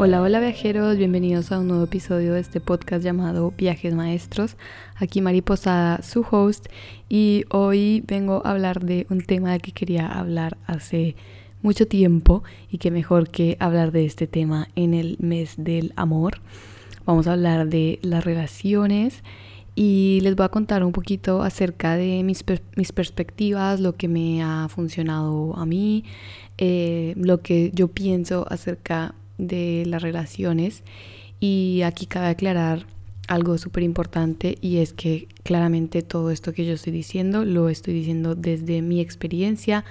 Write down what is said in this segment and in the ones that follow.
Hola, hola viajeros, bienvenidos a un nuevo episodio de este podcast llamado Viajes Maestros. Aquí Mari Posada, su host, y hoy vengo a hablar de un tema que quería hablar hace mucho tiempo y que mejor que hablar de este tema en el mes del amor. Vamos a hablar de las relaciones y les voy a contar un poquito acerca de mis, mis perspectivas, lo que me ha funcionado a mí, eh, lo que yo pienso acerca de las relaciones y aquí cabe aclarar algo súper importante y es que claramente todo esto que yo estoy diciendo lo estoy diciendo desde mi experiencia.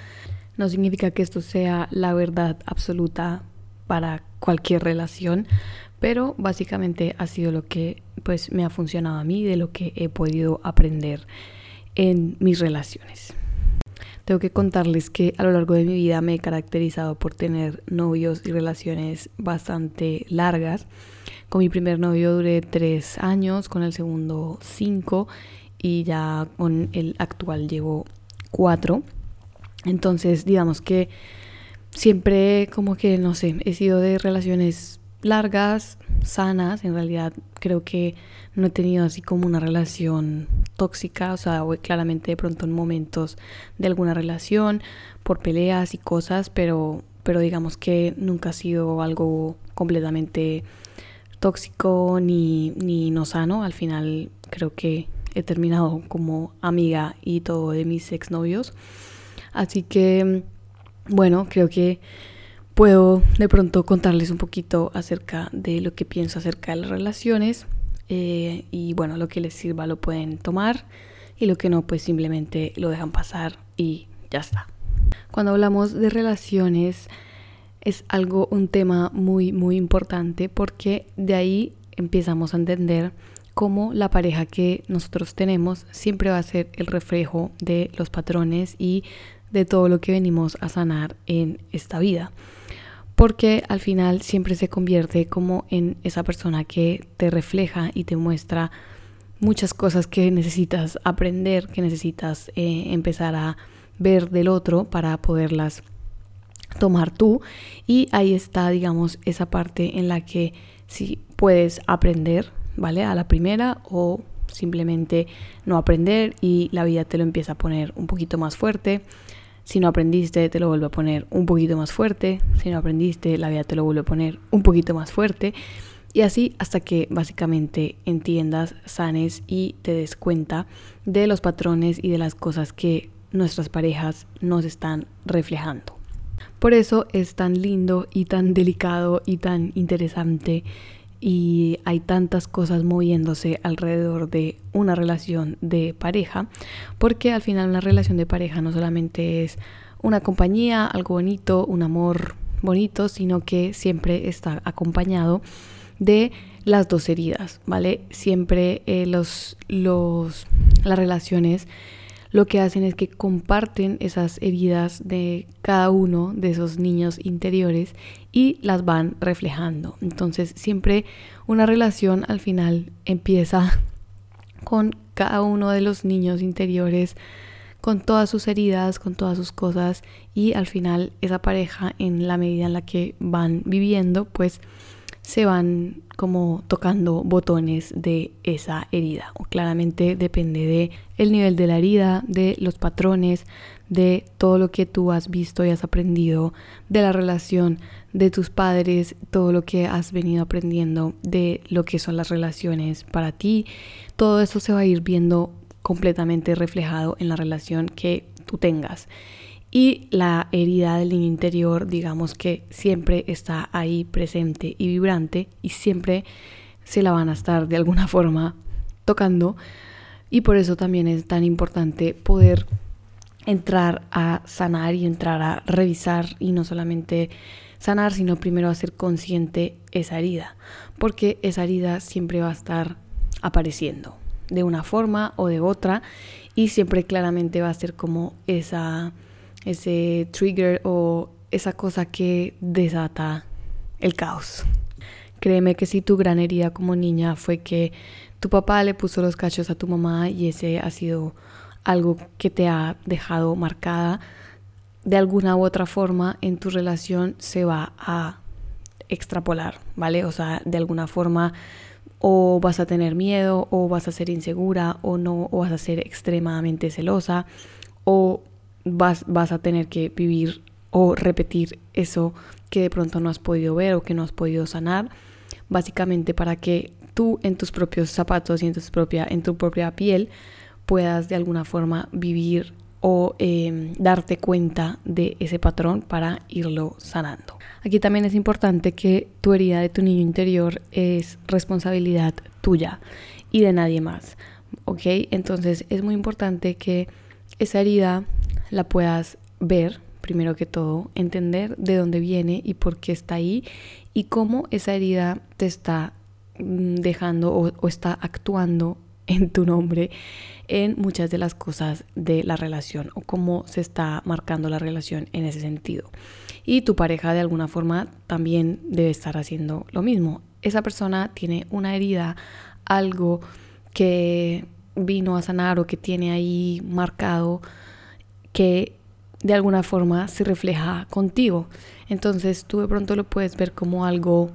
No significa que esto sea la verdad absoluta para cualquier relación, pero básicamente ha sido lo que pues me ha funcionado a mí, de lo que he podido aprender en mis relaciones. Tengo que contarles que a lo largo de mi vida me he caracterizado por tener novios y relaciones bastante largas. Con mi primer novio duré tres años, con el segundo cinco y ya con el actual llevo cuatro. Entonces, digamos que siempre como que, no sé, he sido de relaciones largas, sanas. En realidad creo que no he tenido así como una relación tóxica, o sea, claramente de pronto en momentos de alguna relación, por peleas y cosas, pero, pero digamos que nunca ha sido algo completamente tóxico ni, ni no sano. Al final creo que he terminado como amiga y todo de mis exnovios. Así que, bueno, creo que puedo de pronto contarles un poquito acerca de lo que pienso acerca de las relaciones eh, y bueno, lo que les sirva lo pueden tomar y lo que no pues simplemente lo dejan pasar y ya está. Cuando hablamos de relaciones es algo, un tema muy muy importante porque de ahí empezamos a entender cómo la pareja que nosotros tenemos siempre va a ser el reflejo de los patrones y de todo lo que venimos a sanar en esta vida. Porque al final siempre se convierte como en esa persona que te refleja y te muestra muchas cosas que necesitas aprender, que necesitas eh, empezar a ver del otro para poderlas tomar tú. Y ahí está digamos esa parte en la que si puedes aprender, ¿vale? A la primera o simplemente no aprender y la vida te lo empieza a poner un poquito más fuerte si no aprendiste, te lo vuelve a poner un poquito más fuerte. Si no aprendiste, la vida te lo vuelve a poner un poquito más fuerte. Y así hasta que básicamente entiendas, sanes y te des cuenta de los patrones y de las cosas que nuestras parejas nos están reflejando. Por eso es tan lindo y tan delicado y tan interesante y hay tantas cosas moviéndose alrededor de una relación de pareja, porque al final una relación de pareja no solamente es una compañía, algo bonito, un amor bonito, sino que siempre está acompañado de las dos heridas, ¿vale? Siempre eh, los, los, las relaciones lo que hacen es que comparten esas heridas de cada uno de esos niños interiores y las van reflejando. Entonces siempre una relación al final empieza con cada uno de los niños interiores, con todas sus heridas, con todas sus cosas y al final esa pareja en la medida en la que van viviendo pues se van como tocando botones de esa herida. Claramente depende de el nivel de la herida, de los patrones, de todo lo que tú has visto y has aprendido, de la relación de tus padres, todo lo que has venido aprendiendo de lo que son las relaciones para ti. Todo eso se va a ir viendo completamente reflejado en la relación que tú tengas. Y la herida del interior, digamos que siempre está ahí presente y vibrante y siempre se la van a estar de alguna forma tocando. Y por eso también es tan importante poder entrar a sanar y entrar a revisar y no solamente sanar, sino primero hacer consciente esa herida, porque esa herida siempre va a estar apareciendo de una forma o de otra y siempre claramente va a ser como esa ese trigger o esa cosa que desata el caos. Créeme que si tu gran herida como niña fue que tu papá le puso los cachos a tu mamá y ese ha sido algo que te ha dejado marcada, de alguna u otra forma en tu relación se va a extrapolar, ¿vale? O sea, de alguna forma o vas a tener miedo o vas a ser insegura o no o vas a ser extremadamente celosa o vas, vas a tener que vivir o repetir eso que de pronto no has podido ver o que no has podido sanar, básicamente para que tú en tus propios zapatos y en, tus propia, en tu propia piel puedas de alguna forma vivir o em, darte cuenta de ese patrón para irlo sanando. Aquí también es importante que tu herida de tu niño interior es responsabilidad tuya y de nadie más. ¿Ok? Entonces es muy importante que esa herida la puedas ver, primero que todo, entender de dónde viene y por qué está ahí y cómo esa herida te está mm, dejando o, o está actuando en tu nombre en muchas de las cosas de la relación o cómo se está marcando la relación en ese sentido. Y tu pareja de alguna forma también debe estar haciendo lo mismo. Esa persona tiene una herida, algo que vino a sanar o que tiene ahí marcado que de alguna forma se refleja contigo. Entonces tú de pronto lo puedes ver como algo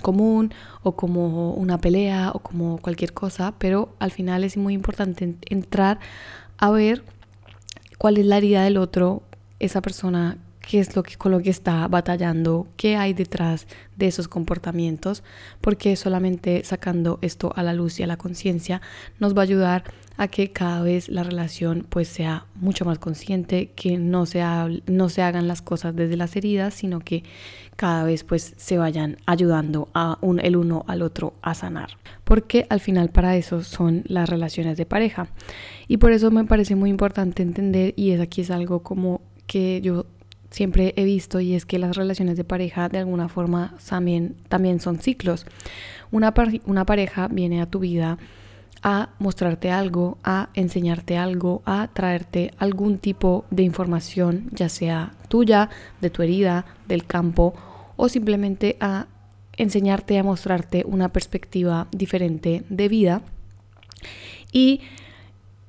común o como una pelea o como cualquier cosa, pero al final es muy importante entrar a ver cuál es la herida del otro, esa persona qué es lo que con lo que está batallando, qué hay detrás de esos comportamientos, porque solamente sacando esto a la luz y a la conciencia nos va a ayudar a que cada vez la relación pues sea mucho más consciente, que no se, no se hagan las cosas desde las heridas, sino que cada vez pues se vayan ayudando a un, el uno al otro a sanar. Porque al final para eso son las relaciones de pareja. Y por eso me parece muy importante entender, y es aquí es algo como que yo siempre he visto y es que las relaciones de pareja de alguna forma también, también son ciclos. Una, una pareja viene a tu vida a mostrarte algo, a enseñarte algo, a traerte algún tipo de información, ya sea tuya, de tu herida, del campo, o simplemente a enseñarte, a mostrarte una perspectiva diferente de vida. Y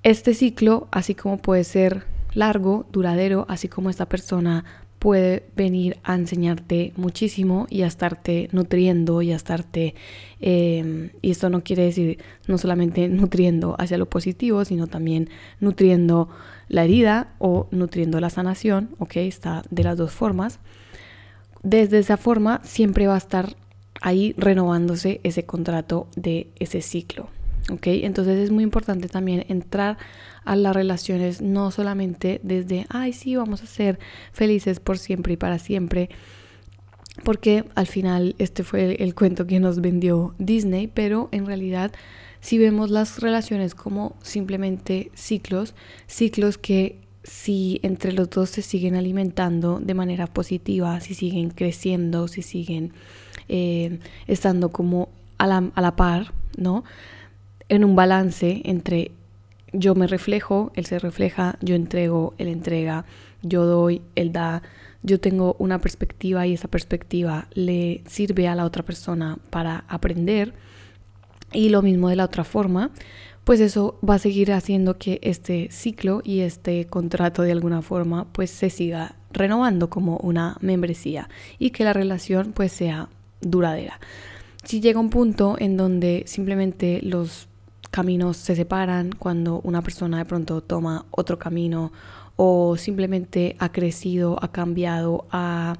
este ciclo, así como puede ser largo, duradero, así como esta persona puede venir a enseñarte muchísimo y a estarte nutriendo y a estarte, em, y esto no quiere decir no solamente nutriendo hacia lo positivo, sino también nutriendo la herida o nutriendo la sanación, ok, está de las dos formas. Desde esa forma siempre va a estar ahí renovándose ese contrato de ese ciclo, ok, entonces es muy importante también entrar a las relaciones, no solamente desde, ay, sí, vamos a ser felices por siempre y para siempre, porque al final este fue el, cuento que nos vendió Disney, pero en realidad si vemos las relaciones como simplemente ciclos, ciclos que si entre los dos se siguen alimentando de manera positiva, si siguen creciendo, si siguen eh, estando como a la, a la par, ¿no? En un balance entre yo me reflejo, él se refleja, yo entrego, él entrega, yo doy, él da, yo tengo una perspectiva y esa perspectiva le sirve a la otra persona para aprender y lo mismo de la otra forma, pues eso va a seguir haciendo que este ciclo y este contrato de alguna forma pues se siga renovando como una membresía y que la relación pues sea duradera. Si llega un punto en donde simplemente los caminos se separan, cuando una persona de pronto toma otro camino o simplemente ha crecido, ha cambiado, ha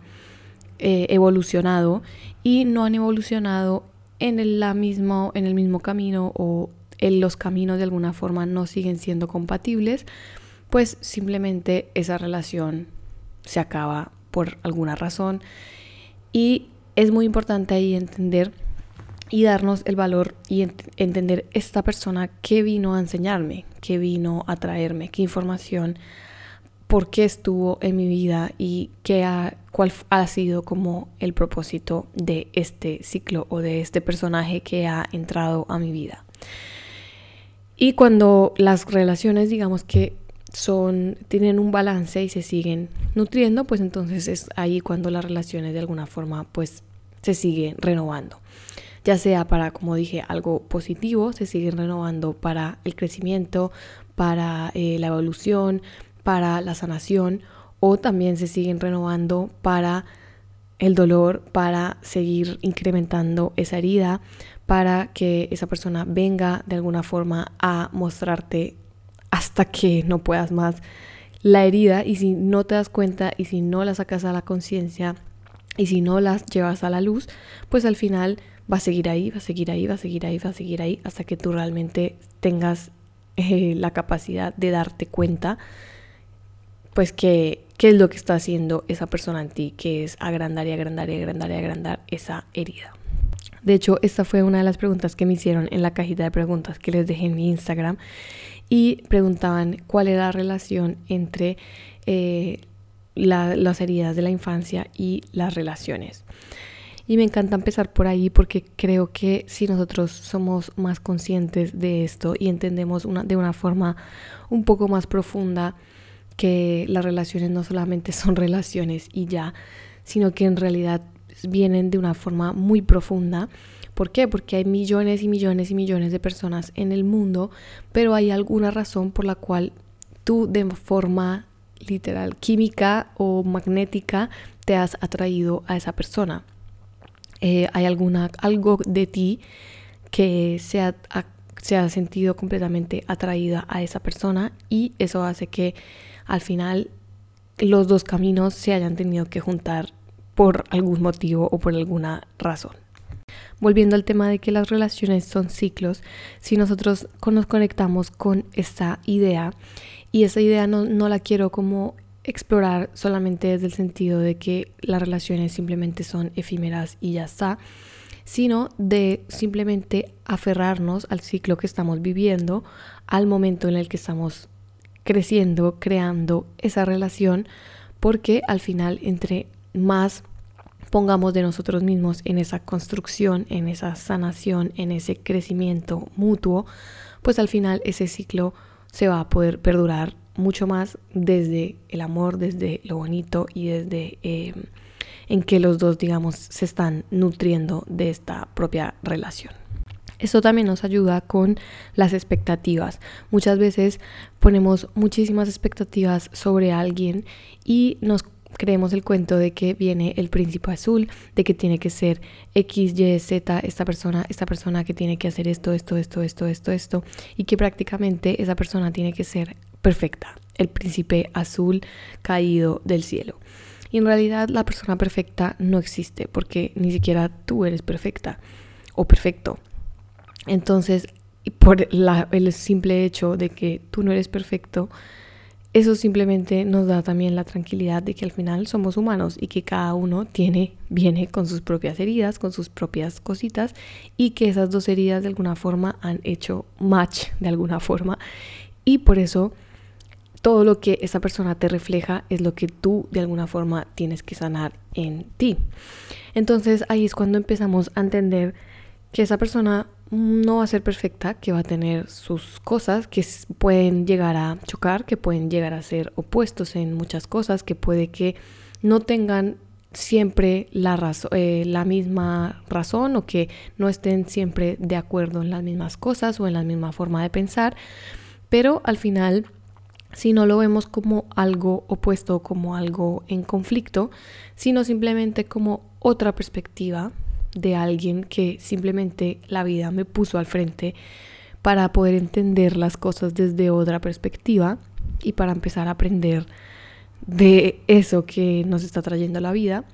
eh, evolucionado y no han evolucionado en el, la mismo, en el mismo camino o en los caminos de alguna forma no siguen siendo compatibles, pues simplemente esa relación se acaba por alguna razón. Y es muy importante ahí entender y darnos el valor y entender esta persona qué vino a enseñarme, qué vino a traerme, qué información, por qué estuvo en mi vida y qué ha, cuál ha sido como el propósito de este ciclo o de este personaje que ha entrado a mi vida. Y cuando las relaciones, digamos que son tienen un balance y se siguen nutriendo, pues entonces es ahí cuando las relaciones de alguna forma pues se siguen renovando ya sea para, como dije, algo positivo, se siguen renovando para el crecimiento, para eh, la evolución, para la sanación, o también se siguen renovando para el dolor para seguir incrementando esa herida, para que esa persona venga de alguna forma a mostrarte hasta que no puedas más la herida. Y si no te das cuenta y si no la sacas a la conciencia y si no las llevas a la luz, pues al final va a seguir ahí, va a seguir ahí, va a seguir ahí, va a seguir ahí hasta que tú realmente tengas eh, la capacidad de darte cuenta pues que qué es lo que está haciendo esa persona en ti, que es agrandar y agrandar y agrandar y agrandar esa herida. De hecho, esta fue una de las preguntas que me hicieron en la cajita de preguntas que les dejé en mi Instagram y preguntaban cuál era la relación entre eh, las heridas de la infancia y las relaciones. Y me encanta empezar por ahí porque creo que si nosotros somos más conscientes de esto y entendemos una, de una forma un poco más profunda que las relaciones no solamente son relaciones y ya, sino que en realidad vienen de una forma muy profunda. ¿Por qué? Porque hay millones y millones y millones de personas en el mundo, pero hay alguna razón por la cual tú de forma literal, química o magnética te has atraído a esa persona. Eh, hay alguna, algo de ti que se ha, se ha sentido completamente atraída a esa persona y eso hace que al final los dos caminos se hayan tenido que juntar por algún motivo o por alguna razón. Volviendo al tema de que las relaciones son ciclos, si nosotros nos conectamos con esta idea y esa idea no, no la quiero como explorar solamente desde el sentido de que las relaciones simplemente son efímeras y ya está, sino de simplemente aferrarnos al ciclo que estamos viviendo, al momento en el que estamos creciendo, creando esa relación, porque al final entre más pongamos de nosotros mismos en esa construcción, en esa sanación, en ese crecimiento mutuo, pues al final ese ciclo se va a poder perdurar mucho más desde el amor, desde lo bonito y desde eh, en que los dos, digamos, se están nutriendo de esta propia relación. Esto también nos ayuda con las expectativas. Muchas veces ponemos muchísimas expectativas sobre alguien y nos creemos el cuento de que viene el príncipe azul, de que tiene que ser X, Y, Z, esta persona, esta persona que tiene que hacer esto, esto, esto, esto, esto, esto, y que prácticamente esa persona tiene que ser perfecta, el príncipe azul caído del cielo. Y en realidad la persona perfecta no existe porque ni siquiera tú eres perfecta o perfecto. Entonces, por el simple hecho de que tú no eres perfecto, eso simplemente nos da también la tranquilidad de que al final somos humanos y que cada uno tiene, viene con sus propias heridas, con sus propias cositas y que esas dos heridas de alguna forma han hecho match de alguna forma y por eso todo lo que esa persona te refleja es lo que tú de alguna forma tienes que sanar en ti. Entonces ahí es cuando empezamos a entender que esa persona no va a ser perfecta, que va a tener sus cosas que pueden llegar a chocar, que pueden llegar a ser opuestos en muchas cosas, que puede que no tengan siempre la, eh, la misma razón o que no estén siempre de acuerdo en las mismas cosas o en la misma forma de pensar, pero al final, si no lo vemos como algo opuesto, como algo en conflicto, sino simplemente como otra perspectiva, de alguien que simplemente la vida me puso al frente para poder entender las cosas desde otra perspectiva y para empezar a aprender de eso que nos está trayendo la vida,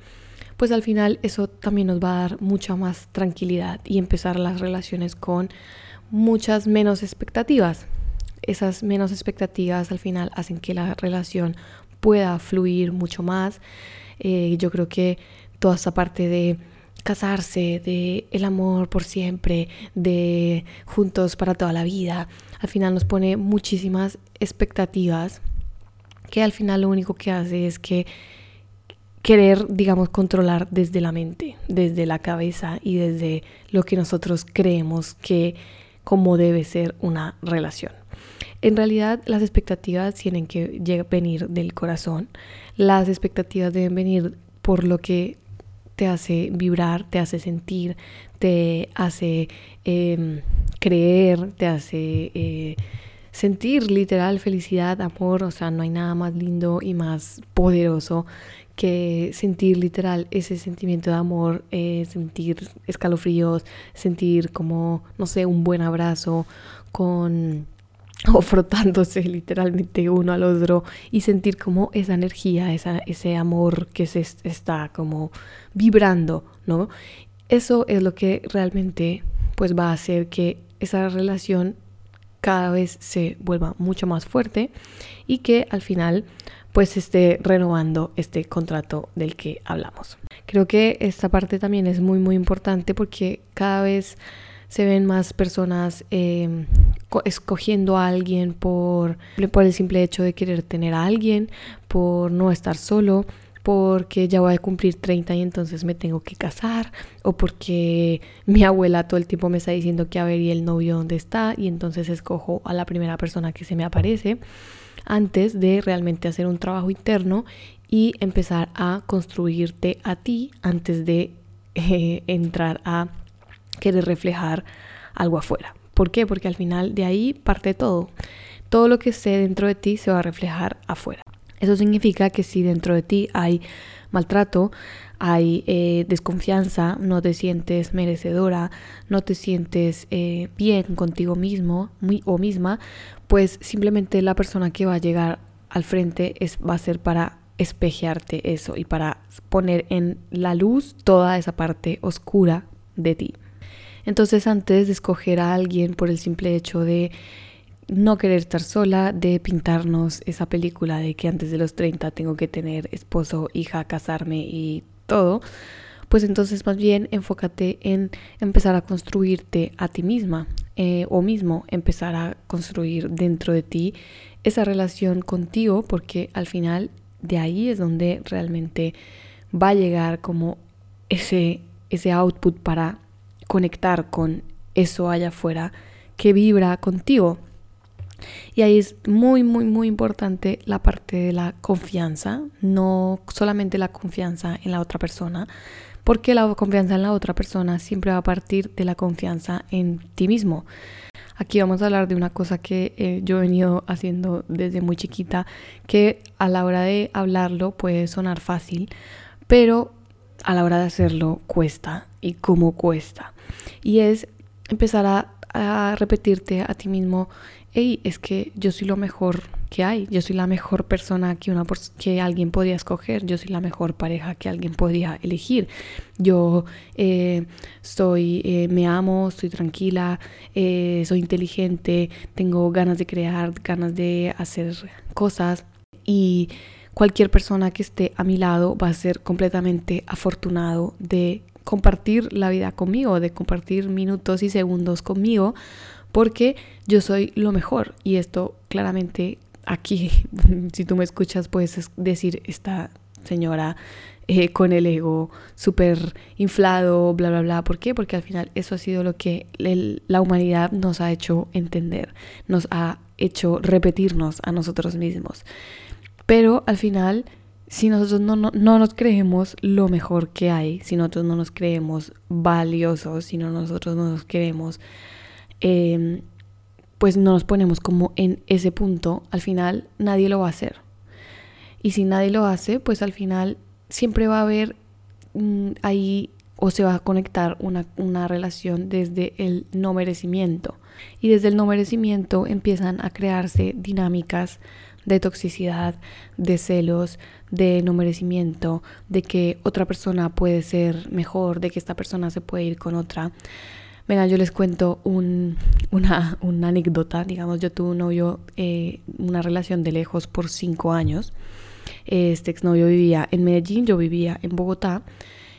pues al final eso también nos va a dar mucha más tranquilidad y empezar las relaciones con muchas menos expectativas. Esas menos expectativas al final hacen que la relación pueda fluir mucho más. Eh, yo creo que toda esa parte de casarse, de el amor por siempre, de juntos para toda la vida, al final nos pone muchísimas expectativas que al final lo único que hace es que querer, digamos, controlar desde la mente, desde la cabeza y desde lo que nosotros creemos que como debe ser una relación. En realidad las expectativas tienen que venir del corazón, las expectativas deben venir por lo que te hace vibrar, te hace sentir, te hace em, creer, te hace eh, sentir literal felicidad, amor, o sea, no hay nada más lindo y más poderoso que sentir literal ese sentimiento de amor, eh, sentir escalofríos, sentir como, no sé, un buen abrazo con o frotándose literalmente uno al otro y sentir como esa energía, ese amor que se está como vibrando, ¿no? Eso es lo que realmente pues va a hacer que esa relación cada vez se vuelva mucho más fuerte y que al final pues esté renovando este contrato del que hablamos. Creo que esta parte también es muy muy importante porque cada vez se ven más personas em, escogiendo a alguien por, por el simple hecho de querer tener a alguien, por no estar solo, porque ya voy a cumplir 30 y entonces me tengo que casar, o porque mi abuela todo el tiempo me está diciendo que a ver y el novio dónde está, y entonces escojo a la primera persona que se me aparece, antes de realmente hacer un trabajo interno y empezar a construirte a ti antes de eh, entrar a querer reflejar algo afuera. ¿Por qué? Porque al final de ahí parte todo. Todo lo que esté dentro de ti se va a reflejar afuera. Eso significa que si dentro de ti hay maltrato, hay eh, desconfianza, no te sientes merecedora, no te sientes eh, bien contigo mismo o misma, pues simplemente la persona que va a llegar al frente es, va a ser para espejearte eso y para poner en la luz toda esa parte oscura de ti. Entonces antes de escoger a alguien por el simple hecho de no querer estar sola, de pintarnos esa película de que antes de los 30 tengo que tener esposo, hija, casarme y todo, pues entonces más bien enfócate en empezar a construirte a ti misma eh, o mismo empezar a construir dentro de ti esa relación contigo porque al final de ahí es donde realmente va a llegar como ese, ese output para conectar con eso allá afuera que vibra contigo. Y ahí es muy, muy, muy importante la parte de la confianza, no solamente la confianza en la otra persona, porque la confianza en la otra persona siempre va a partir de la confianza en ti mismo. Aquí vamos a hablar de una cosa que eh, yo he venido haciendo desde muy chiquita, que a la hora de hablarlo puede sonar fácil, pero a la hora de hacerlo cuesta y cómo cuesta. Y es empezar a, repetirte a ti mismo, hey, es que yo soy lo mejor que hay, yo soy la mejor persona que, una, que alguien podría escoger, yo soy la mejor pareja que alguien podría elegir, yo eh, soy, eh, me amo, estoy tranquila, eh, soy inteligente, tengo ganas de crear, ganas de hacer cosas y cualquier persona que esté a mi lado va a ser completamente afortunado de compartir la vida conmigo, de compartir minutos y segundos conmigo, porque yo soy lo mejor. Y esto claramente aquí, si tú me escuchas, puedes decir, esta señora eh, con el ego súper inflado, bla, bla, bla. ¿Por qué? Porque al final eso ha sido lo que la humanidad nos ha hecho entender, nos ha hecho repetirnos a nosotros mismos. Pero al final, si nosotros no, nos creemos lo mejor que hay, si nosotros no nos creemos valiosos, si no nosotros no nos creemos, em, pues no nos ponemos como en ese punto, al final nadie lo va a hacer. Y si nadie lo hace, pues al final siempre va a haber mm, ahí o se va a conectar una, una, relación desde el no merecimiento. Y desde el no merecimiento empiezan a crearse dinámicas de toxicidad, de celos, de no merecimiento, de que otra persona puede ser mejor, de que esta persona se puede ir con otra. Venga, yo les cuento un, una, anécdota. Digamos, yo tuve un novio, eh, una relación de lejos por cinco años. Este exnovio vivía en Medellín, yo vivía en Bogotá.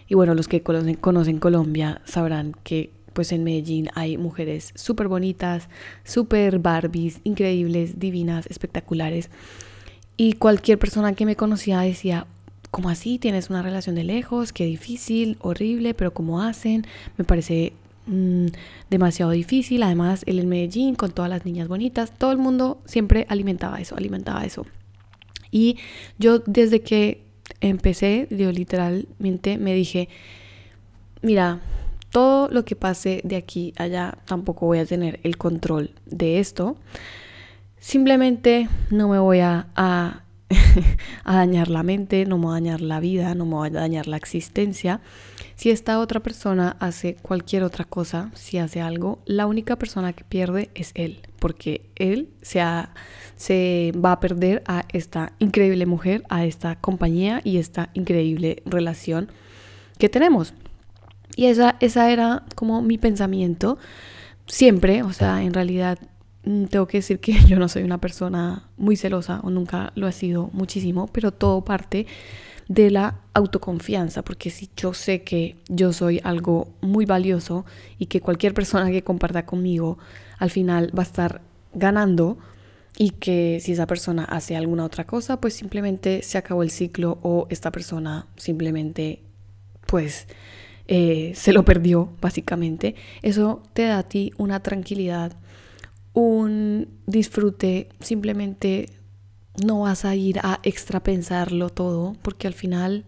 Y bueno, los que conocen, conocen Colombia sabrán que pues en Medellín hay mujeres súper bonitas, súper Barbies, increíbles, divinas, espectaculares. Y cualquier persona que me conocía decía, ¿cómo así? ¿Tienes una relación de lejos? Qué difícil, horrible, pero ¿cómo hacen? Me parece mm, demasiado difícil. Además, él en Medellín con todas las niñas bonitas, todo el mundo siempre alimentaba eso, alimentaba eso. Y yo desde que empecé, yo literalmente me dije, mira, todo lo que pase de aquí allá tampoco voy a tener el control de esto. Simplemente no me voy a, a dañar la mente, no me va a dañar la vida, no me va a dañar la existencia. Si esta otra persona hace cualquier otra cosa, si hace algo, la única persona que pierde es él, porque él se, se va a perder a esta increíble mujer, a esta compañía y esta increíble relación que tenemos. Y esa, esa era como mi pensamiento siempre, o sea, en realidad tengo que decir que yo no soy una persona muy celosa o nunca lo he sido muchísimo, pero todo parte de la autoconfianza, porque si yo sé que yo soy algo muy valioso y que cualquier persona que comparta conmigo al final va a estar ganando y que si esa persona hace alguna otra cosa, pues simplemente se acabó el ciclo o esta persona simplemente pues eh, se lo perdió, básicamente. Eso te da a ti una tranquilidad, un disfrute, simplemente no vas a ir a extrapensarlo todo, porque al final,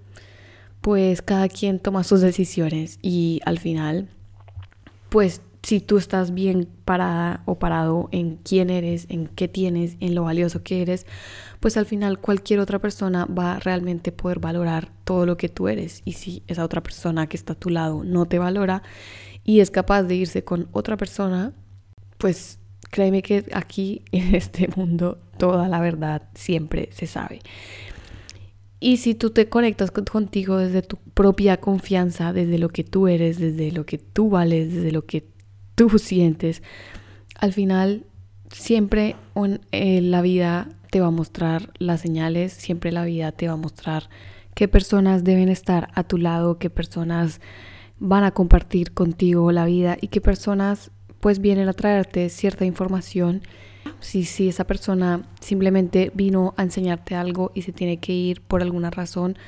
pues cada quien toma sus decisiones y al final, pues si tú estás bien parada o parado en quién eres, en qué tienes, en lo valioso que eres, pues al final cualquier otra persona va a realmente poder valorar todo lo que tú eres. Y si esa otra persona que está a tu lado no te valora y es capaz de irse con otra persona, pues créeme que aquí en este mundo toda la verdad siempre se sabe. Y si tú te conectas contigo desde tu propia confianza, desde lo que tú eres, desde lo que tú vales, desde lo que tú sientes, al final siempre en eh, la vida te va a mostrar las señales, siempre la vida te va a mostrar qué personas deben estar a tu lado, qué personas van a compartir contigo la vida y qué personas pues vienen a traerte cierta información. Si, si esa persona simplemente vino a enseñarte algo y se tiene que ir por alguna razón,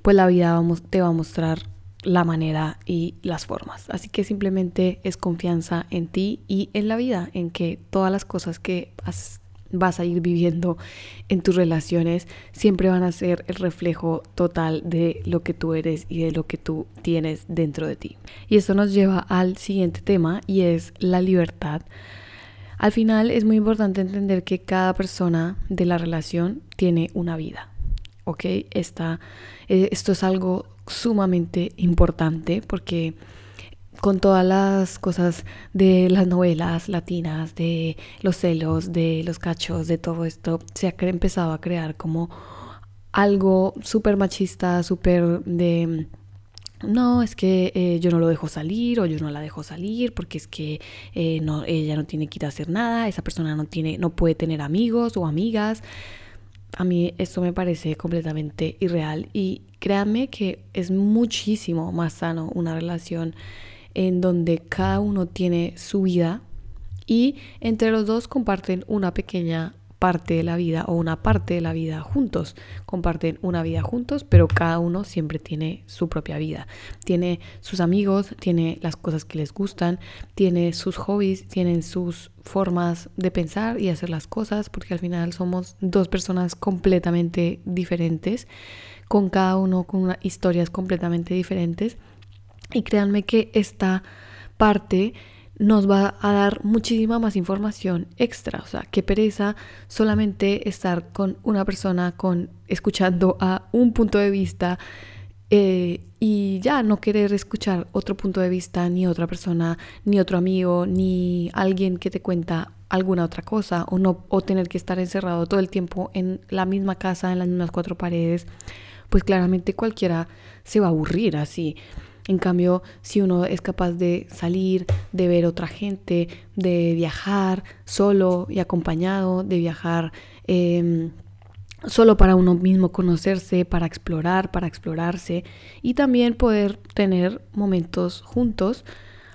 pues la vida te va a mostrar la manera y las formas. Así que simplemente es confianza en ti y en la vida, en que todas las cosas que vas a ir viviendo en tus relaciones siempre van a ser el reflejo total de lo que tú eres y de lo que tú tienes dentro de ti. Y esto nos lleva al siguiente tema y es la libertad. Al final es muy importante entender que cada persona de la relación tiene una vida. ¿Ok? Esta, eh, esto es algo sumamente importante porque con todas las cosas de las novelas latinas, de los celos, de los cachos, de todo esto, se ha empezado a crear como algo súper machista, súper de... No, es que eh, yo no lo dejo salir o yo no la dejo salir porque es que eh, no, ella no tiene que ir a hacer nada, esa persona no, tiene, no puede tener amigos o amigas. A mí esto me parece completamente irreal y créanme que es muchísimo más sano una relación en donde cada uno tiene su vida y entre los dos comparten una pequeña parte de la vida o una parte de la vida juntos. Comparten una vida juntos, pero cada uno siempre tiene su propia vida. Tiene sus amigos, tiene las cosas que les gustan, tiene sus hobbies, tienen sus formas de pensar y hacer las cosas, porque al final somos dos personas completamente diferentes, con cada uno con historias completamente diferentes. Y créanme que esta parte nos va a dar muchísima más información extra. O sea, qué pereza solamente estar con una persona, con escuchando a un punto de vista eh, y ya no querer escuchar otro punto de vista, ni otra persona, ni otro amigo, ni alguien que te cuenta alguna otra cosa, o no, o tener que estar encerrado todo el tiempo en la misma casa, en las mismas cuatro paredes, pues claramente cualquiera se va a aburrir así. En cambio, si uno es capaz de salir, de ver otra gente, de viajar solo y acompañado, de viajar em, solo para uno mismo conocerse, para explorar, para explorarse y también poder tener momentos juntos,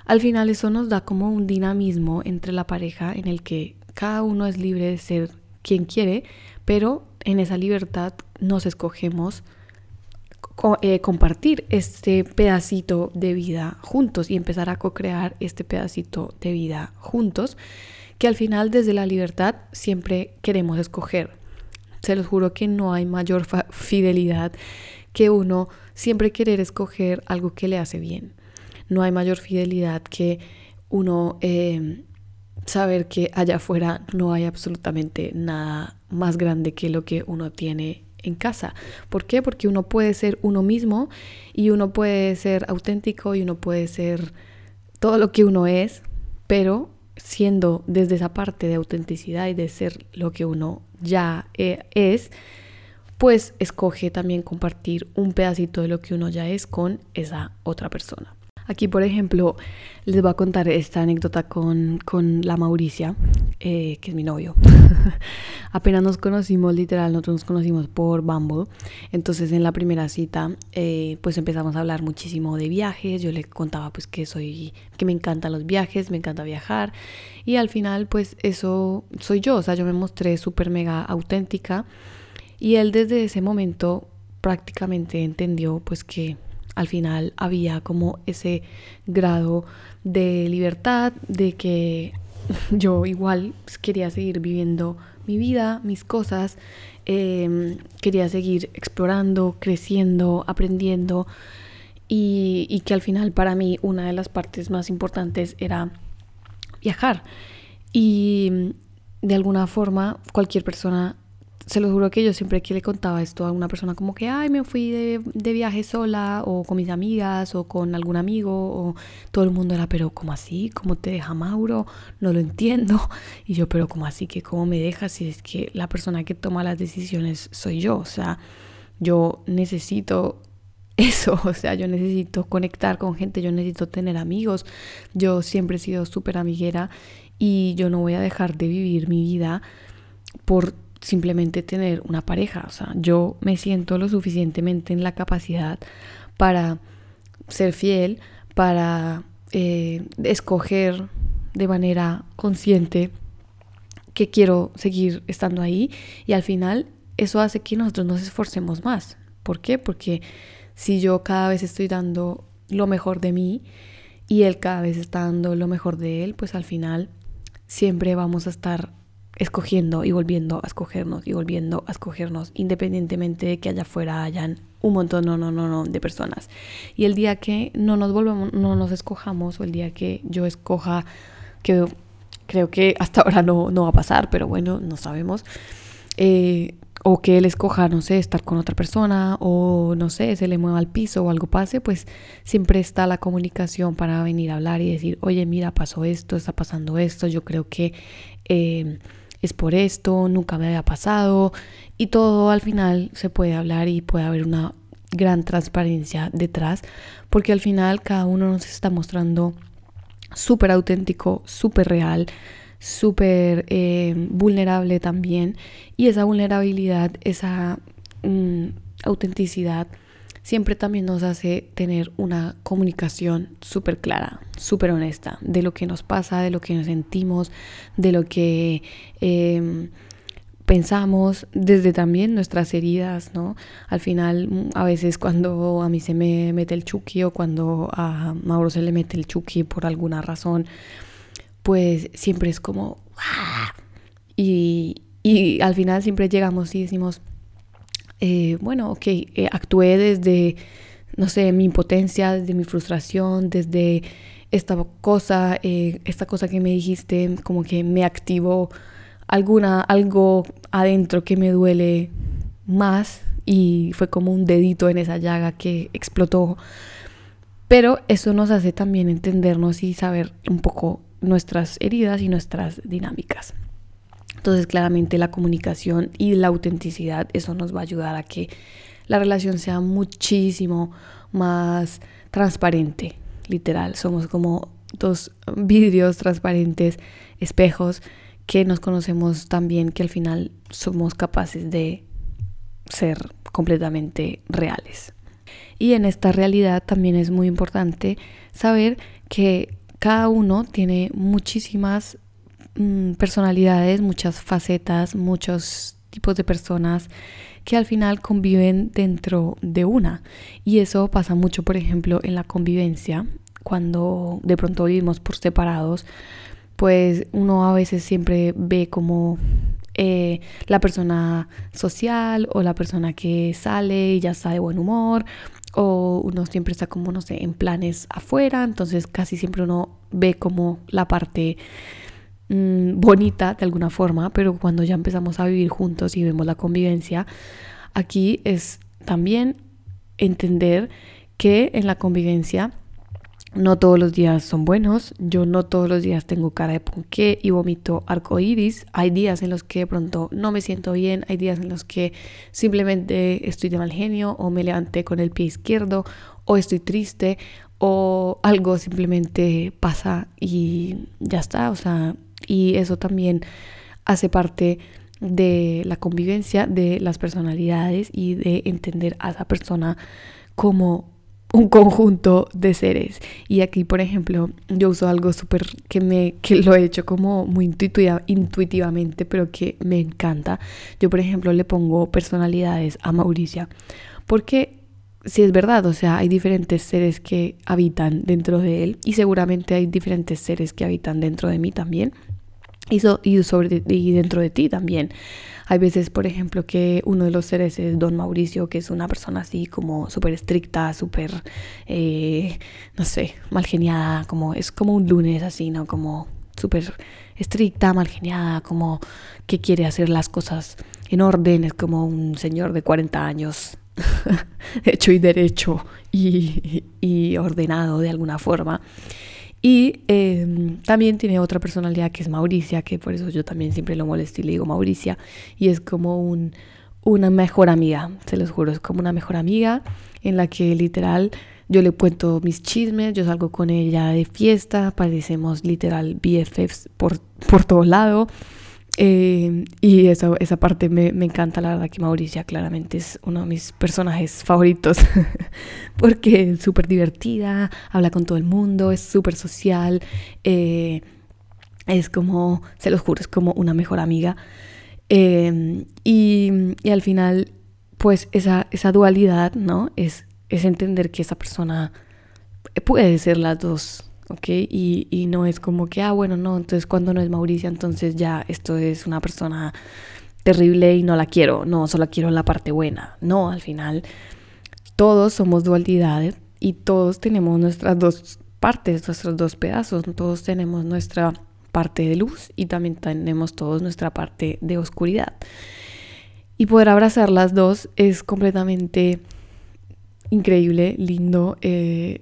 al final eso nos da como un dinamismo entre la pareja en el que cada uno es libre de ser quien quiere, pero en esa libertad nos escogemos eh, compartir este pedacito de vida juntos y empezar a co-crear este pedacito de vida juntos, que al final desde la libertad siempre queremos escoger. Se los juro que no hay mayor fidelidad que uno siempre querer escoger algo que le hace bien. No hay mayor fidelidad que uno eh, saber que allá afuera no hay absolutamente nada más grande que lo que uno tiene en casa. ¿Por qué? Porque uno puede ser uno mismo y uno puede ser auténtico y uno puede ser todo lo que uno es, pero siendo desde esa parte de autenticidad y de ser lo que uno ya eh, es, pues escoge también compartir un pedacito de lo que uno ya es con esa otra persona. Aquí, por ejemplo, les voy a contar esta anécdota con, la Mauricia, eh, que es mi novio. Apenas nos conocimos, literal, nosotros nos conocimos por Bumble. Entonces, en la primera cita, eh, pues empezamos a hablar muchísimo de viajes. Yo le contaba, pues, que soy, que me encantan los viajes, me encanta viajar. Y al final, pues, eso soy yo. O sea, yo me mostré súper mega auténtica. Y él desde ese momento prácticamente entendió, pues, que al final había como ese grado de libertad, de que yo igual quería seguir viviendo mi vida, mis cosas, em, quería seguir explorando, creciendo, aprendiendo y que al final para mí una de las partes más importantes era viajar. Y de alguna forma cualquier persona se lo juro que yo siempre que le contaba esto a una persona como que, ay, me fui de, de, viaje sola o con mis amigas o con algún amigo o todo el mundo era, pero ¿cómo así? ¿Cómo te deja Mauro? No lo entiendo. Y yo, pero ¿cómo así que cómo me dejas si es que la persona que toma las decisiones soy yo? O sea, yo necesito eso, o sea, yo necesito conectar con gente, yo necesito tener amigos. Yo siempre he sido súper amiguera y yo no voy a dejar de vivir mi vida por simplemente tener una pareja. O sea, yo me siento lo suficientemente en la capacidad para ser fiel, para eh, escoger de manera consciente que quiero seguir estando ahí y al final eso hace que nosotros nos esforcemos más. ¿Por qué? Porque si yo cada vez estoy dando lo mejor de mí y él cada vez está dando lo mejor de él, pues al final siempre vamos a estar escogiendo y volviendo a escogernos y volviendo a escogernos, independientemente de que allá afuera hayan un montón no, no, no, no, de personas. Y el día que no nos volvamos, no nos escojamos, o el día que yo escoja, que creo que hasta ahora no, no va a pasar, pero bueno, no sabemos. Eh, o que él escoja, no sé, estar con otra persona, o no sé, se le mueva al piso o algo pase, pues siempre está la comunicación para venir a hablar y decir, oye, mira, pasó esto, está pasando esto, yo creo que eh, es por esto, nunca me había pasado y todo al final se puede hablar y puede haber una gran transparencia detrás porque al final cada uno nos está mostrando súper auténtico, súper real, súper eh, vulnerable también y esa vulnerabilidad, esa mm, autenticidad siempre también nos hace tener una comunicación súper clara, súper honesta de lo que nos pasa, de lo que nos sentimos, de lo que em, pensamos, desde también nuestras heridas, ¿no? Al final, mm, a veces cuando a mí se me mete el chuki o cuando a Mauro se le mete el chuki por alguna razón, pues siempre es como... ¡ah! Y, y al final siempre llegamos y decimos, eh, bueno, ok, eh, actué desde, no sé, mi impotencia, desde mi frustración, desde esta cosa, eh, esta cosa que me dijiste, como que me activó alguna, algo adentro que me duele más y fue como un dedito en esa llaga que explotó. Pero eso nos hace también entendernos y saber un poco nuestras heridas y nuestras dinámicas. Entonces claramente la comunicación y la autenticidad, eso nos va a ayudar a que la relación sea muchísimo más transparente, literal. Somos como dos vidrios transparentes, espejos, que nos conocemos tan bien que al final somos capaces de ser completamente reales. Y en esta realidad también es muy importante saber que cada uno tiene muchísimas Mm, personalidades, muchas facetas, muchos tipos de personas que al final conviven dentro de una. Y eso pasa mucho, por ejemplo, en la convivencia, cuando de pronto vivimos por separados, pues uno a veces siempre ve como eh, la persona social o la persona que sale y ya está de buen humor o uno siempre está como, no sé, en planes afuera, entonces casi siempre uno ve como la parte mm, bonita de alguna forma, pero cuando ya empezamos a vivir juntos y vemos la convivencia, aquí es también entender que en la convivencia no todos los días son buenos. Yo no todos los días tengo cara de ponqué y vomito arcoíris. Hay días en los que de pronto no me siento bien. Hay días en los que simplemente estoy de mal genio o me levanté con el pie izquierdo o estoy triste o algo simplemente pasa y ya está. O sea, y eso también hace parte de la convivencia de las personalidades y de entender a esa persona como un conjunto de seres. Y aquí, por ejemplo, yo uso algo súper que me que lo he hecho como muy intuitiva, intuitivamente, pero que me encanta. Yo, por ejemplo, le pongo personalidades a Mauricia, porque si es verdad, o sea, hay diferentes seres que habitan dentro de él y seguramente hay diferentes seres que habitan dentro de mí también y, y, sobre, y dentro de ti también. Hay veces, por ejemplo, que uno de los seres es Don Mauricio, que es una persona así como súper estricta, súper, eh, no sé, mal geniada, como es como un lunes así, ¿no? Como súper estricta, mal geniada, como que quiere hacer las cosas en orden, es como un señor de 40 años, hecho y derecho y, y ordenado de alguna forma. Y em, también tiene otra personalidad que es Mauricia, que por eso yo también siempre lo molesto y le digo Mauricia. Y es como un, una mejor amiga, se los juro, es como una mejor amiga en la que literal yo le cuento mis chismes, yo salgo con ella de fiesta, parecemos literal BFFs por, por todo lado. Eh, y esa, esa parte me, me, encanta, la verdad que Mauricia claramente es uno de mis personajes favoritos porque es súper divertida, habla con todo el mundo, es súper social, eh, es como, se los juro, es como una mejor amiga. Eh, y, y, al final, pues esa, esa dualidad, ¿no? Es, es entender que esa persona puede ser las dos ¿ok? Y, y, no es como que, ah, bueno, no, entonces cuando no es Mauricia, entonces ya esto es una persona terrible y no la quiero, no, solo quiero la parte buena. No, al final todos somos dualidades y todos tenemos nuestras dos partes, nuestros dos pedazos, todos tenemos nuestra parte de luz y también tenemos todos nuestra parte de oscuridad. Y poder abrazar las dos es completamente increíble, lindo. Eh,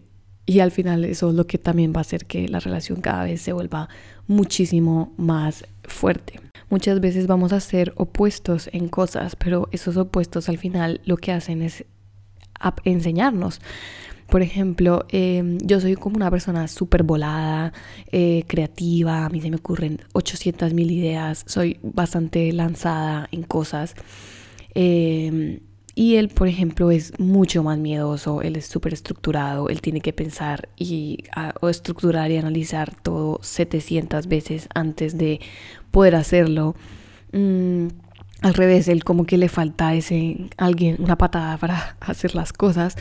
y al final eso es lo que también va a hacer que la relación cada vez se vuelva muchísimo más fuerte. Muchas veces vamos a ser opuestos en cosas, pero esos opuestos al final lo que hacen es enseñarnos. Por ejemplo, em, yo soy como una persona súper volada, eh, creativa, a mí se me ocurren 800 mil ideas, soy bastante lanzada en cosas. Eh, y él, por ejemplo, es mucho más miedoso, él es súper estructurado, él tiene que pensar y o estructurar y analizar todo 700 veces antes de poder hacerlo. Mm, al revés, él como que le falta ese alguien, una patada para hacer las cosas.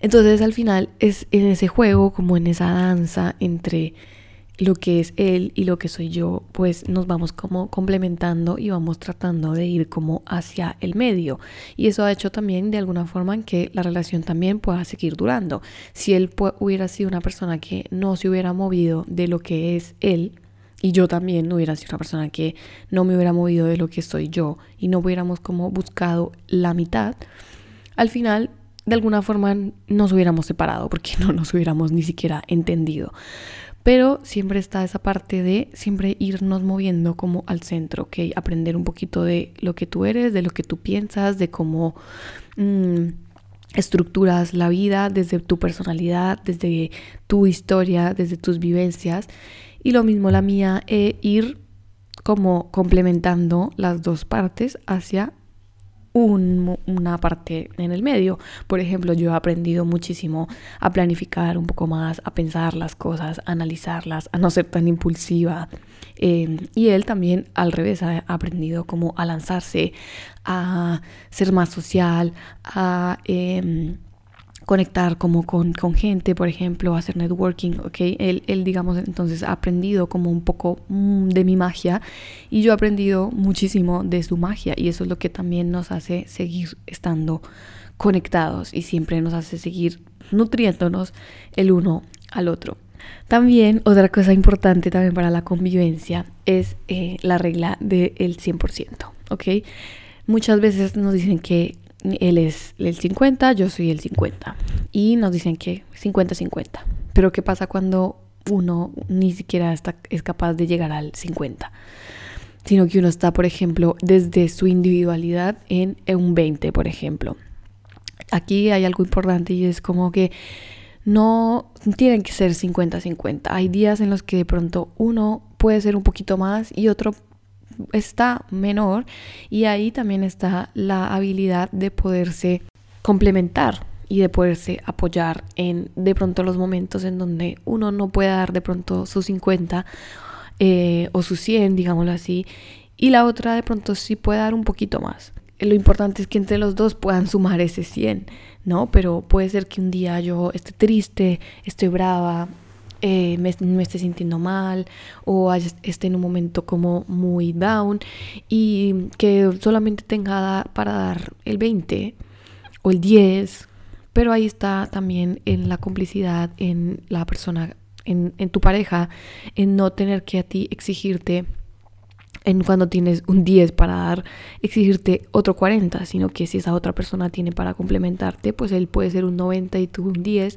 Entonces al final es en ese juego, como en esa danza entre lo que es él y lo que soy yo, pues nos vamos como complementando y vamos tratando de ir como hacia el medio. Y eso ha hecho también de alguna forma en que la relación también pueda seguir durando. Si él hubiera sido una persona que no se hubiera movido de lo que es él, y yo también hubiera sido una persona que no me hubiera movido de lo que soy yo y no hubiéramos como buscado la mitad, al final de alguna forma nos hubiéramos separado porque no nos hubiéramos ni siquiera entendido. Pero siempre está esa parte de siempre irnos moviendo como al centro, que aprender un poquito de lo que tú eres, de lo que tú piensas, de cómo mm, estructuras la vida desde tu personalidad, desde tu historia, desde tus vivencias. Y lo mismo la mía, e ir como complementando las dos partes hacia una parte en el medio. Por ejemplo, yo he aprendido muchísimo a planificar un poco más, a pensar las cosas, a analizarlas, a no ser tan impulsiva. Em, y él también al revés ha aprendido como a lanzarse, a ser más social, a... Em, conectar como con, con, gente, por ejemplo, hacer networking, ¿ok? Él, él, digamos, entonces ha aprendido como un poco mm, de mi magia y yo he aprendido muchísimo de su magia y eso es lo que también nos hace seguir estando conectados y siempre nos hace seguir nutriéndonos el uno al otro. También otra cosa importante también para la convivencia es eh, la regla del 100%, ¿ok? Muchas veces nos dicen que él es el 50, yo soy el 50 y nos dicen que 50-50. Pero ¿qué pasa cuando uno ni siquiera está, es capaz de llegar al 50? Sino que uno está, por ejemplo, desde su individualidad en un 20, por ejemplo. Aquí hay algo importante y es como que no tienen que ser 50-50. Hay días en los que de pronto uno puede ser un poquito más y otro está menor y ahí también está la habilidad de poderse complementar y de poderse apoyar en de pronto los momentos en donde uno no puede dar de pronto sus 50 eh, o sus 100, digámoslo así, y la otra de pronto sí puede dar un poquito más. Lo importante es que entre los dos puedan sumar ese 100. ¿no? Pero puede ser que un día yo esté triste, estoy brava, eh, me, esté sintiendo mal o esté en un momento como muy down y que solamente tenga para dar el 20 o el 10, pero ahí está también en la complicidad, en la persona, en, en tu pareja, en no tener que a ti exigirte en cuando tienes un 10 para dar, exigirte otro 40, sino que si esa otra persona tiene para complementarte, pues él puede ser un 90 y tú un 10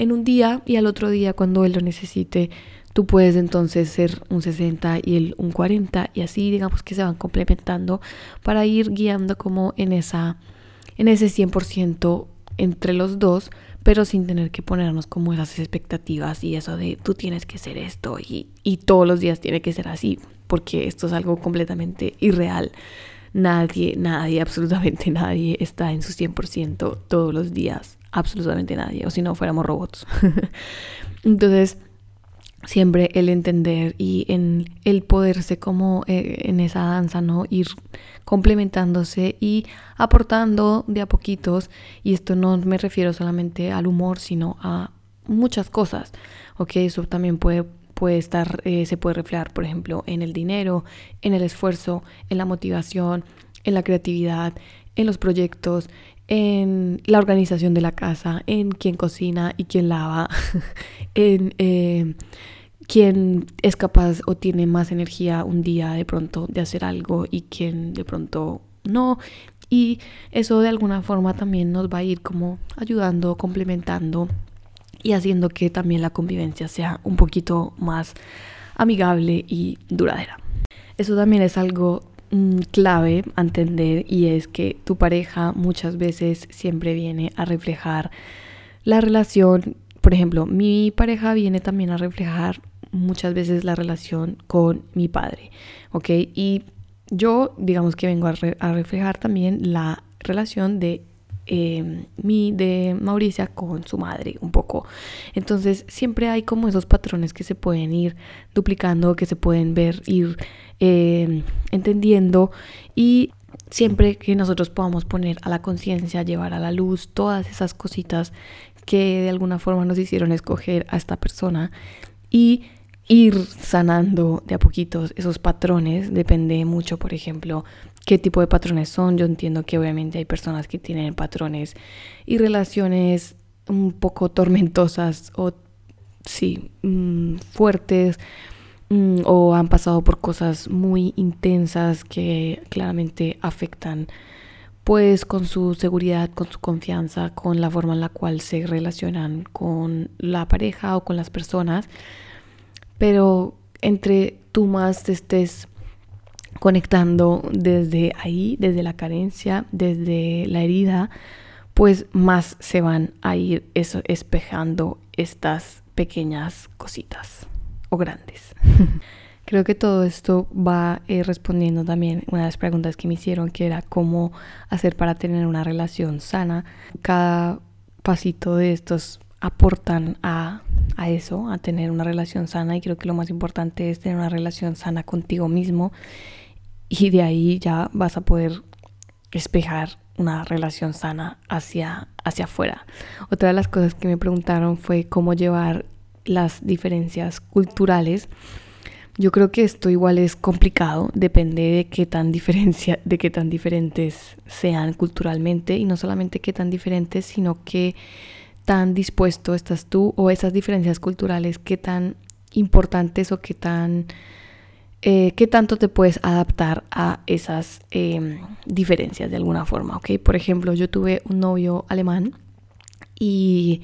en un día y al otro día cuando él lo necesite, tú puedes entonces ser un 60 y él un 40 y así digamos que se van complementando para ir guiando como en esa en ese 100% entre los dos, pero sin tener que ponernos como esas expectativas y eso de tú tienes que ser esto y, y todos los días tiene que ser así porque esto es algo completamente irreal. Nadie, nadie, absolutamente nadie está en su 100% todos los días. Absolutamente nadie. O si no, fuéramos robots. Entonces, siempre el entender y en el poderse como eh, en esa danza, ¿no? Ir complementándose y aportando de a poquitos. Y esto no me refiero solamente al humor, sino a muchas cosas. Ok, eso también puede puede estar, eh, se puede reflejar, por ejemplo, en el dinero, en el esfuerzo, en la motivación, en la creatividad, en los proyectos, en la organización de la casa, en quién cocina y quién lava, en eh, quién es capaz o tiene más energía un día de pronto de hacer algo y quién de pronto no. Y eso de alguna forma también nos va a ir como ayudando, complementando y haciendo que también la convivencia sea un poquito más amigable y duradera. Eso también es algo clave a entender y es que tu pareja muchas veces siempre viene a reflejar la relación, por ejemplo, mi pareja viene también a reflejar muchas veces la relación con mi padre, ¿ok? Y yo digamos que vengo a, a reflejar también la relación de Em, de Mauricia con su madre un poco. Entonces siempre hay como esos patrones que se pueden ir duplicando, que se pueden ver, ir em, entendiendo y siempre que nosotros podamos poner a la conciencia, llevar a la luz todas esas cositas que de alguna forma nos hicieron escoger a esta persona y ir sanando de a poquitos esos patrones. Depende mucho, por ejemplo, qué tipo de patrones son. Yo entiendo que obviamente hay personas que tienen patrones y relaciones un poco tormentosas o sí, mm, fuertes mm, o han pasado por cosas muy intensas que claramente afectan pues con su seguridad, con su confianza, con la forma en la cual se relacionan con la pareja o con las personas. Pero entre tú más te estés conectando desde ahí, desde la carencia, desde la herida, pues más se van a ir eso, espejando estas pequeñas cositas o grandes. Creo que todo esto va eh, respondiendo también una de las preguntas que me hicieron, que era cómo hacer para tener una relación sana. Cada pasito de estos aportan a, a, eso, a tener una relación sana y creo que lo más importante es tener una relación sana contigo mismo y de ahí ya vas a poder espejar una relación sana hacia, hacia afuera. Otra de las cosas que me preguntaron fue cómo llevar las diferencias culturales. Yo creo que esto igual es complicado, depende de qué tan diferencia, de qué tan diferentes sean culturalmente y no solamente qué tan diferentes, sino que tan dispuesto estás tú o esas diferencias culturales, qué tan importantes o qué tan... Eh, qué tanto te puedes adaptar a esas em, diferencias de alguna forma, ¿ok? Por ejemplo, yo tuve un novio alemán y,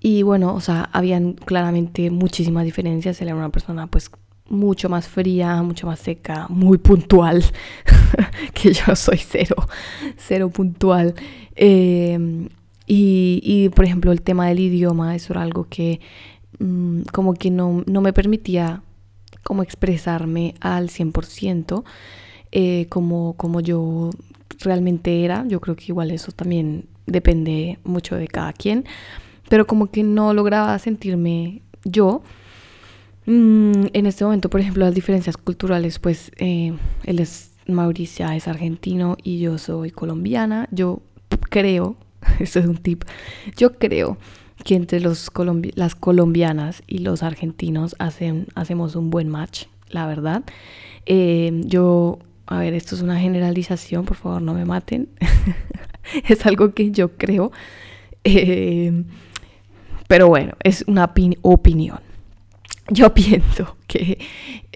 y bueno, o sea, habían claramente muchísimas diferencias. Él era una persona pues mucho más fría, mucho más seca, muy puntual, que yo soy cero, cero puntual. Em, y, y, por ejemplo, el tema del idioma, eso era algo que mm, como que no, no, me permitía como expresarme al 100% eh, como, como yo realmente era. Yo creo que igual eso también depende mucho de cada quien, pero como que no lograba sentirme yo. Mm, en este momento, por ejemplo, las diferencias culturales, pues eh, él es Mauricia, es argentino y yo soy colombiana. Yo creo, esto es un tip, yo creo que entre los las colombianas y los argentinos hacen, hacemos un buen match, la verdad. Eh, yo, a ver, esto es una generalización, por favor no me maten. es algo que yo creo. Eh, pero bueno, es una opinión. Yo pienso que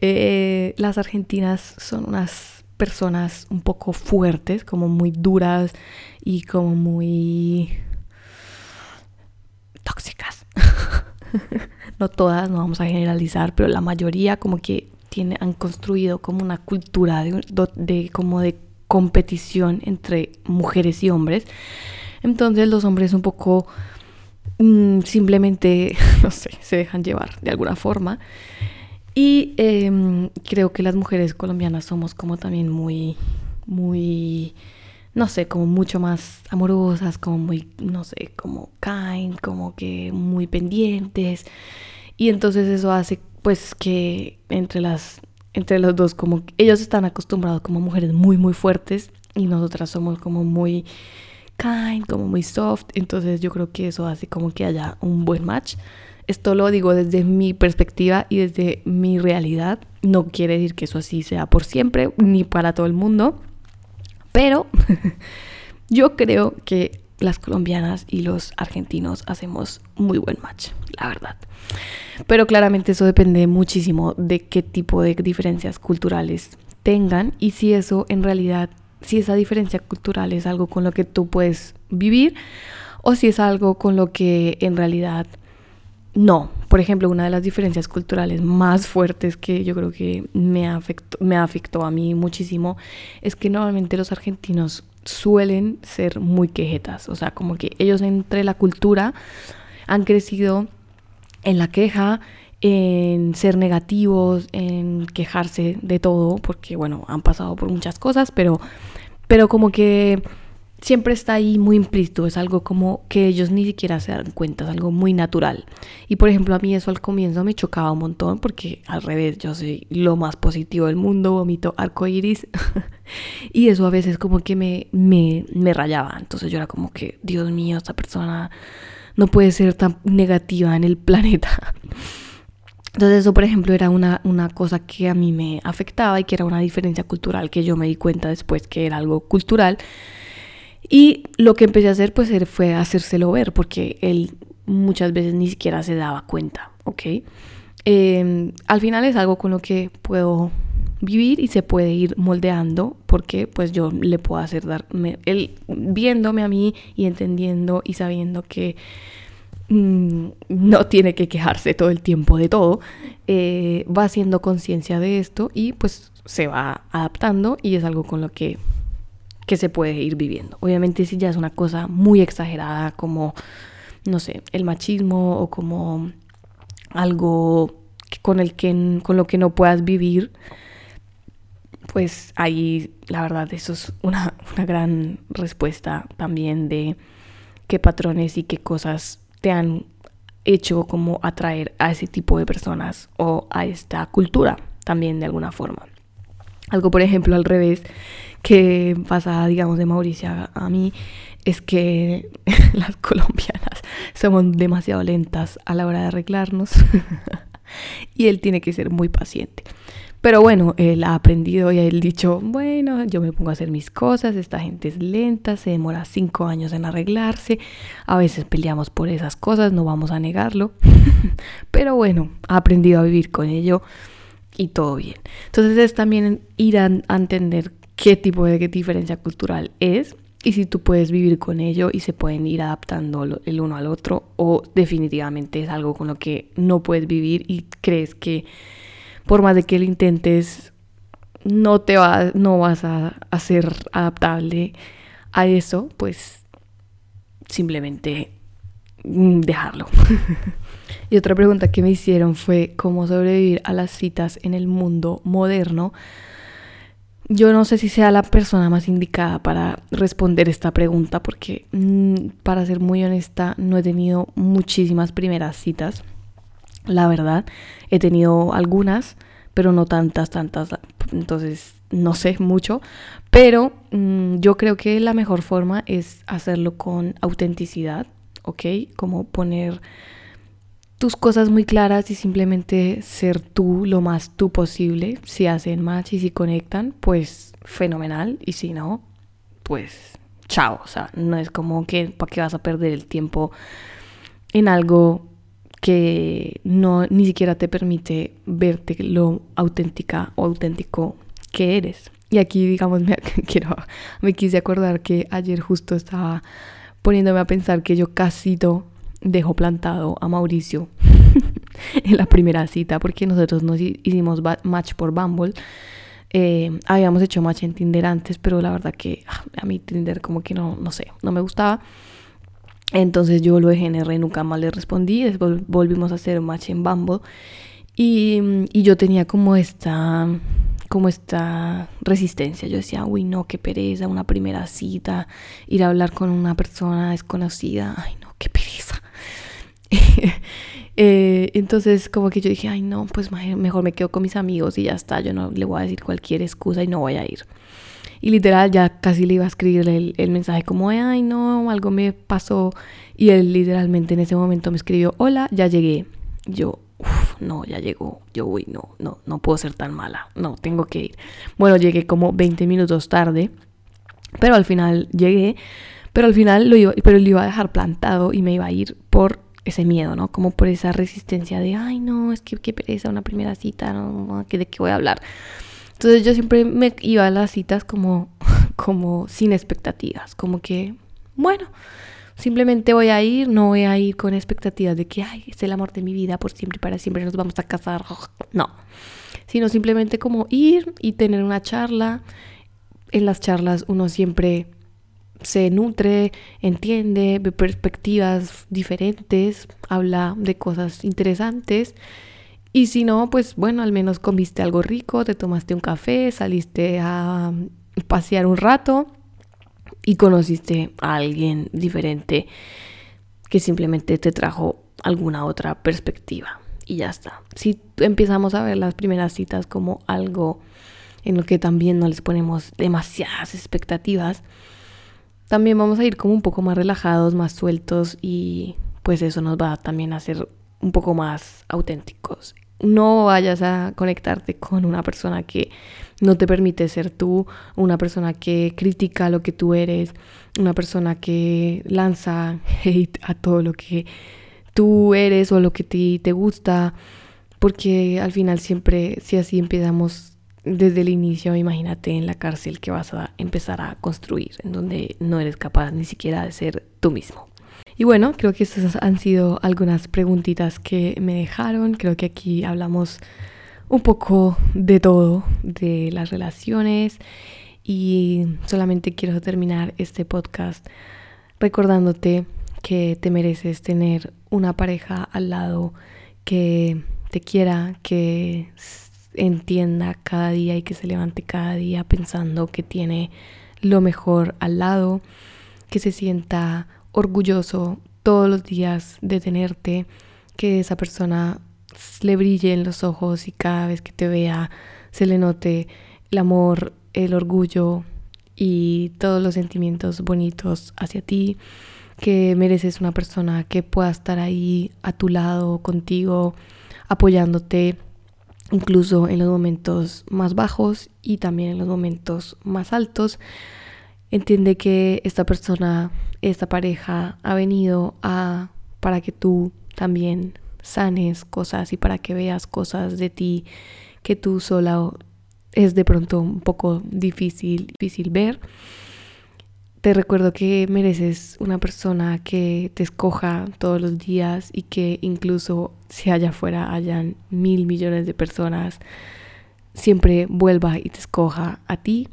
eh, las argentinas son unas personas un poco fuertes, como muy duras y como muy tóxicas. no todas, no vamos a generalizar, pero la mayoría como que tiene, han construido como una cultura de, como de competición entre mujeres y hombres. Entonces los hombres un poco mm, simplemente, no sé, se dejan llevar de alguna forma. Y em, creo que las mujeres colombianas somos como también muy, muy, no sé, como mucho más amorosas, como muy, no sé, como kind, como que muy pendientes. Y entonces eso hace pues que entre las entre los dos como ellos están acostumbrados como mujeres muy muy fuertes y nosotras somos como muy kind, como muy soft, entonces yo creo que eso hace como que haya un buen match. Esto lo digo desde mi perspectiva y desde mi realidad. No quiere decir que eso así sea por siempre ni para todo el mundo. Pero yo creo que las colombianas y los argentinos hacemos muy buen match, la verdad. Pero claramente eso depende muchísimo de qué tipo de diferencias culturales tengan y si eso en realidad, si esa diferencia cultural es algo con lo que tú puedes vivir o si es algo con lo que en realidad no, por ejemplo, una de las diferencias culturales más fuertes que yo creo que me afectó, me afectó a mí muchísimo es que normalmente los argentinos suelen ser muy quejetas, o sea, como que ellos entre la cultura han crecido en la queja, en ser negativos, en quejarse de todo, porque bueno, han pasado por muchas cosas, pero, pero como que siempre está ahí muy implícito, es algo como que ellos ni siquiera se dan cuenta, es algo muy natural. Y por ejemplo, a mí eso al comienzo me chocaba un montón porque al revés, yo soy lo más positivo del mundo, vomito arcoiris y eso a veces como que me, me, me rayaba. Entonces yo era como que, Dios mío, esta persona no puede ser tan negativa en el planeta. Entonces eso, por ejemplo, era una, una cosa que a mí me afectaba y que era una diferencia cultural que yo me di cuenta después que era algo cultural y lo que empecé a hacer pues fue hacérselo ver porque él muchas veces ni siquiera se daba cuenta, ¿ok? Em, al final es algo con lo que puedo vivir y se puede ir moldeando porque pues yo le puedo hacer darme, él viéndome a mí y entendiendo y sabiendo que mm, no tiene que quejarse todo el tiempo de todo, eh, va haciendo conciencia de esto y pues se va adaptando y es algo con lo que que se puede ir viviendo. Obviamente si ya es una cosa muy exagerada como, no sé, el machismo o como algo con, el que, con lo que no puedas vivir, pues ahí la verdad eso es una, una gran respuesta también de qué patrones y qué cosas te han hecho como atraer a ese tipo de personas o a esta cultura también de alguna forma. Algo, por ejemplo, al revés, que pasa, digamos, de Mauricia a mí, es que las colombianas somos demasiado lentas a la hora de arreglarnos y él tiene que ser muy paciente. Pero bueno, él ha aprendido y ha dicho, bueno, yo me pongo a hacer mis cosas, esta gente es lenta, se demora cinco años en arreglarse, a veces peleamos por esas cosas, no vamos a negarlo, pero bueno, ha aprendido a vivir con ello y todo bien. Entonces es también ir a, entender qué tipo de diferencia cultural es y si tú puedes vivir con ello y se pueden ir adaptando el uno al otro o definitivamente es algo con lo que no puedes vivir y crees que por más de que lo intentes, no te va, no vas a, ser adaptable a eso, pues simplemente mm, dejarlo. y otra pregunta que me hicieron fue cómo sobrevivir a las citas en el mundo moderno. Yo no sé si sea la persona más indicada para responder esta pregunta porque, mm, para ser muy honesta, no he tenido muchísimas primeras citas la verdad. He tenido algunas, pero no tantas, tantas. Entonces, no sé mucho. Pero mm, yo creo que la mejor forma es hacerlo con autenticidad, ¿ok? Como poner tus cosas muy claras y simplemente ser tú lo más tú posible. Si hacen match y si conectan, pues fenomenal. Y si no, pues chao. O sea, no es como que para qué vas a perder el tiempo en algo que no ni siquiera te permite verte lo auténtica o auténtico que eres. Y aquí, digamos, me, quiero, me quise acordar que ayer justo estaba poniéndome a pensar que yo casi dejo plantado a Mauricio en la primera cita porque nosotros nos hicimos match por Bumble. Eh, habíamos hecho match en Tinder antes, pero la verdad que ah, a mí Tinder como que no, no sé, no me gustaba. Entonces yo lo dejé en R, nunca más le respondí. Después volvimos a hacer match en Bumble. Y, y, yo tenía como esta, como esta resistencia. Yo decía, uy, no, qué pereza, una primera cita, ir a hablar con una persona desconocida. Ay, no, qué pereza. eh, entonces, como que yo dije, ay, no, pues mejor me quedo con mis amigos y ya está. Yo no le voy a decir cualquier excusa y no voy a ir. Y literal ya casi le iba a escribir el, mensaje como, ay no, algo me pasó. Y él literalmente en ese momento me escribió, hola, ya llegué. Yo, uff, no, ya llegó. Yo, uy, no, no, no puedo ser tan mala. No, tengo que ir. Bueno, llegué como 20 minutos tarde, pero al final llegué. Pero al final lo iba, pero lo iba a dejar plantado y me iba a ir por ese miedo, ¿no? Como por esa resistencia de, ay, no, es que qué pereza, una primera cita, no, ¿de qué voy a hablar? Entonces yo siempre me iba a las citas como, como sin expectativas, como que, bueno, simplemente voy a ir, no voy a ir con expectativas de que, ay, es el amor de mi vida, por siempre y para siempre nos vamos a casar. No, sino simplemente como ir y tener una charla. En las charlas uno siempre se nutre, entiende, ve perspectivas diferentes, habla de cosas interesantes y si no, pues bueno, al menos comiste algo rico, te tomaste un café, saliste a pasear un rato y conociste a alguien diferente que simplemente te trajo alguna otra perspectiva. Y ya está. Si empezamos a ver las primeras citas como algo en lo que también no les ponemos demasiadas expectativas, también vamos a ir como un poco más relajados, más sueltos y pues eso nos va también a hacer un poco más auténticos. No vayas a conectarte con una persona que no te permite ser tú, una persona que critica lo que tú eres, una persona que lanza hate a todo lo que tú eres o lo que te, te gusta, porque al final siempre, si así empezamos desde el inicio, imagínate en la cárcel que vas a empezar a construir, en donde no eres capaz ni siquiera de ser tú mismo. Y bueno, creo que estas han sido algunas preguntitas que me dejaron. Creo que aquí hablamos un poco de todo, de las relaciones. Y solamente quiero terminar este podcast recordándote que te mereces tener una pareja al lado que te quiera, que entienda cada día y que se levante cada día pensando que tiene lo mejor al lado, que se sienta orgulloso todos los días de tenerte, que esa persona le brille en los ojos y cada vez que te vea se le note el amor, el orgullo y todos los sentimientos bonitos hacia ti, que mereces una persona que pueda estar ahí a tu lado, contigo, apoyándote incluso en los momentos más bajos y también en los momentos más altos. Entiende que esta persona, esta pareja ha venido a para que tú también sanes cosas y para que veas cosas de ti que tú sola es de pronto un poco difícil, difícil ver. Te recuerdo que mereces una persona que te escoja todos los días y que incluso si allá afuera hayan mil millones de personas, siempre vuelva y te escoja a ti.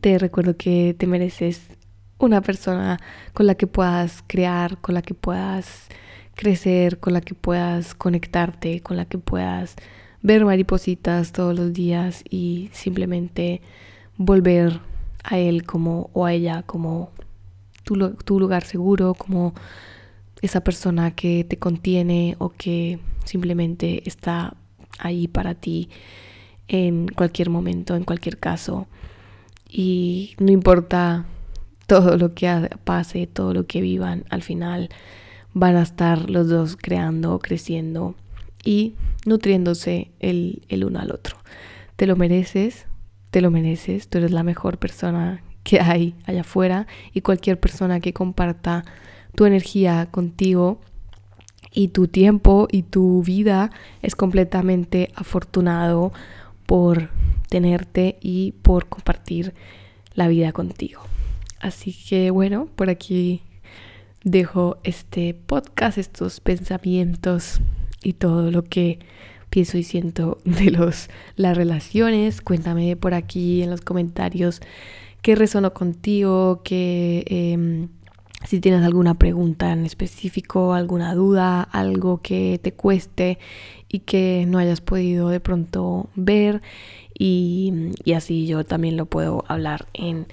Te recuerdo que te mereces una persona con la que puedas crear, con la que puedas crecer, con la que puedas conectarte, con la que puedas ver maripositas todos los días y simplemente volver a él como o a ella como tu, tu lugar seguro, como esa persona que te contiene o que simplemente está ahí para ti en cualquier momento, en cualquier caso. Y no importa todo lo que pase, todo lo que vivan, al final van a estar los dos creando, creciendo y nutriéndose el, el uno al otro. Te lo mereces, te lo mereces, tú eres la mejor persona que hay allá afuera y cualquier persona que comparta tu energía contigo y tu tiempo y tu vida es completamente afortunado por tenerte y por compartir la vida contigo. Así que bueno, por aquí dejo este podcast, estos pensamientos y todo lo que pienso y siento de los, las relaciones. Cuéntame por aquí en los comentarios qué resonó contigo, que em, si tienes alguna pregunta en específico, alguna duda, algo que te cueste y que no hayas podido de pronto ver y, y así yo también lo puedo hablar en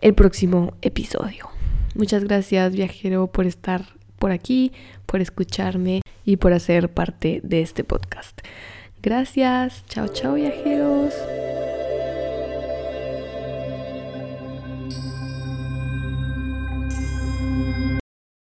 el próximo episodio. Muchas gracias viajero por estar por aquí, por escucharme y por hacer parte de este podcast. Gracias. Chao, chao viajeros.